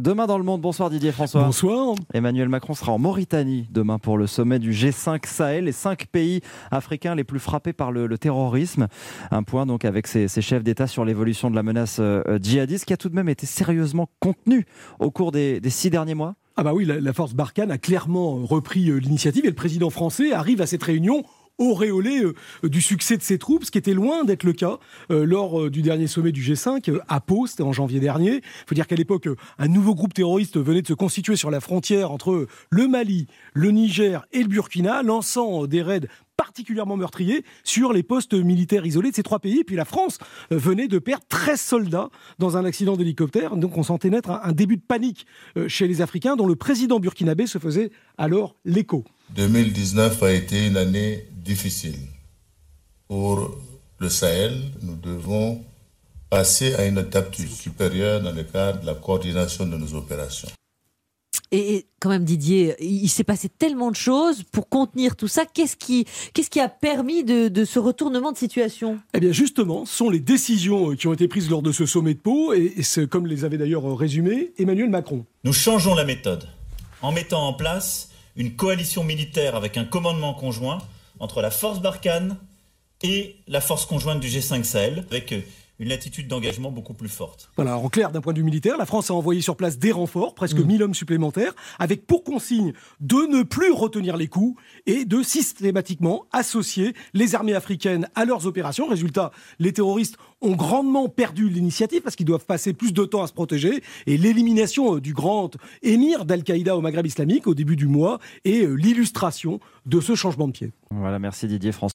Demain dans le monde, bonsoir Didier François. Bonsoir. Emmanuel Macron sera en Mauritanie demain pour le sommet du G5 Sahel, les cinq pays africains les plus frappés par le, terrorisme. Un point donc avec ces, chefs d'État sur l'évolution de la menace euh, djihadiste qui a tout de même été sérieusement contenue au cours des, six derniers mois. Ah bah oui, la force Barkhane a clairement repris euh, l'initiative et le président français arrive à cette réunion auréolé euh, du succès de ses troupes, ce qui était loin d'être le cas euh, lors euh, du dernier sommet du G5 à Pau, c'était en janvier dernier. Il faut dire qu'à l'époque, un nouveau groupe terroriste venait de se constituer sur la frontière entre le Mali, le Niger et le Burkina, lançant des raids particulièrement meurtriers sur les postes militaires isolés de ces trois pays. Puis la France venait de perdre 13 soldats dans un accident d'hélicoptère. Donc on sentait naître un, début de panique chez les Africains dont le président burkinabé se faisait alors l'écho. 2019 a été une année difficile. Pour le Sahel, nous devons passer à une étape supérieure dans le cadre de la coordination de nos opérations. Et quand même, Didier, il s'est passé tellement de choses pour contenir tout ça. Qu'est-ce qui, qu'est-ce qui a permis de, ce retournement de situation? Eh bien, justement, ce sont les décisions qui ont été prises lors de ce sommet de Pau, et, c'est comme les avait d'ailleurs résumé Emmanuel Macron. Nous changeons la méthode en mettant en place une coalition militaire avec un commandement conjoint entre la force Barkhane et la force conjointe du G5 Sahel, avec une attitude d'engagement beaucoup plus forte. Voilà, en clair, d'un point de vue militaire, la France a envoyé sur place des renforts, presque 1000 mm. hommes supplémentaires, avec pour consigne de ne plus retenir les coups et de systématiquement associer les armées africaines à leurs opérations. Résultat, les terroristes ont grandement perdu l'initiative parce qu'ils doivent passer plus de temps à se protéger et l'élimination euh, du grand émir d'Al-Qaïda au Maghreb islamique au début du mois est euh, l'illustration de ce changement de pied. Voilà, merci Didier François.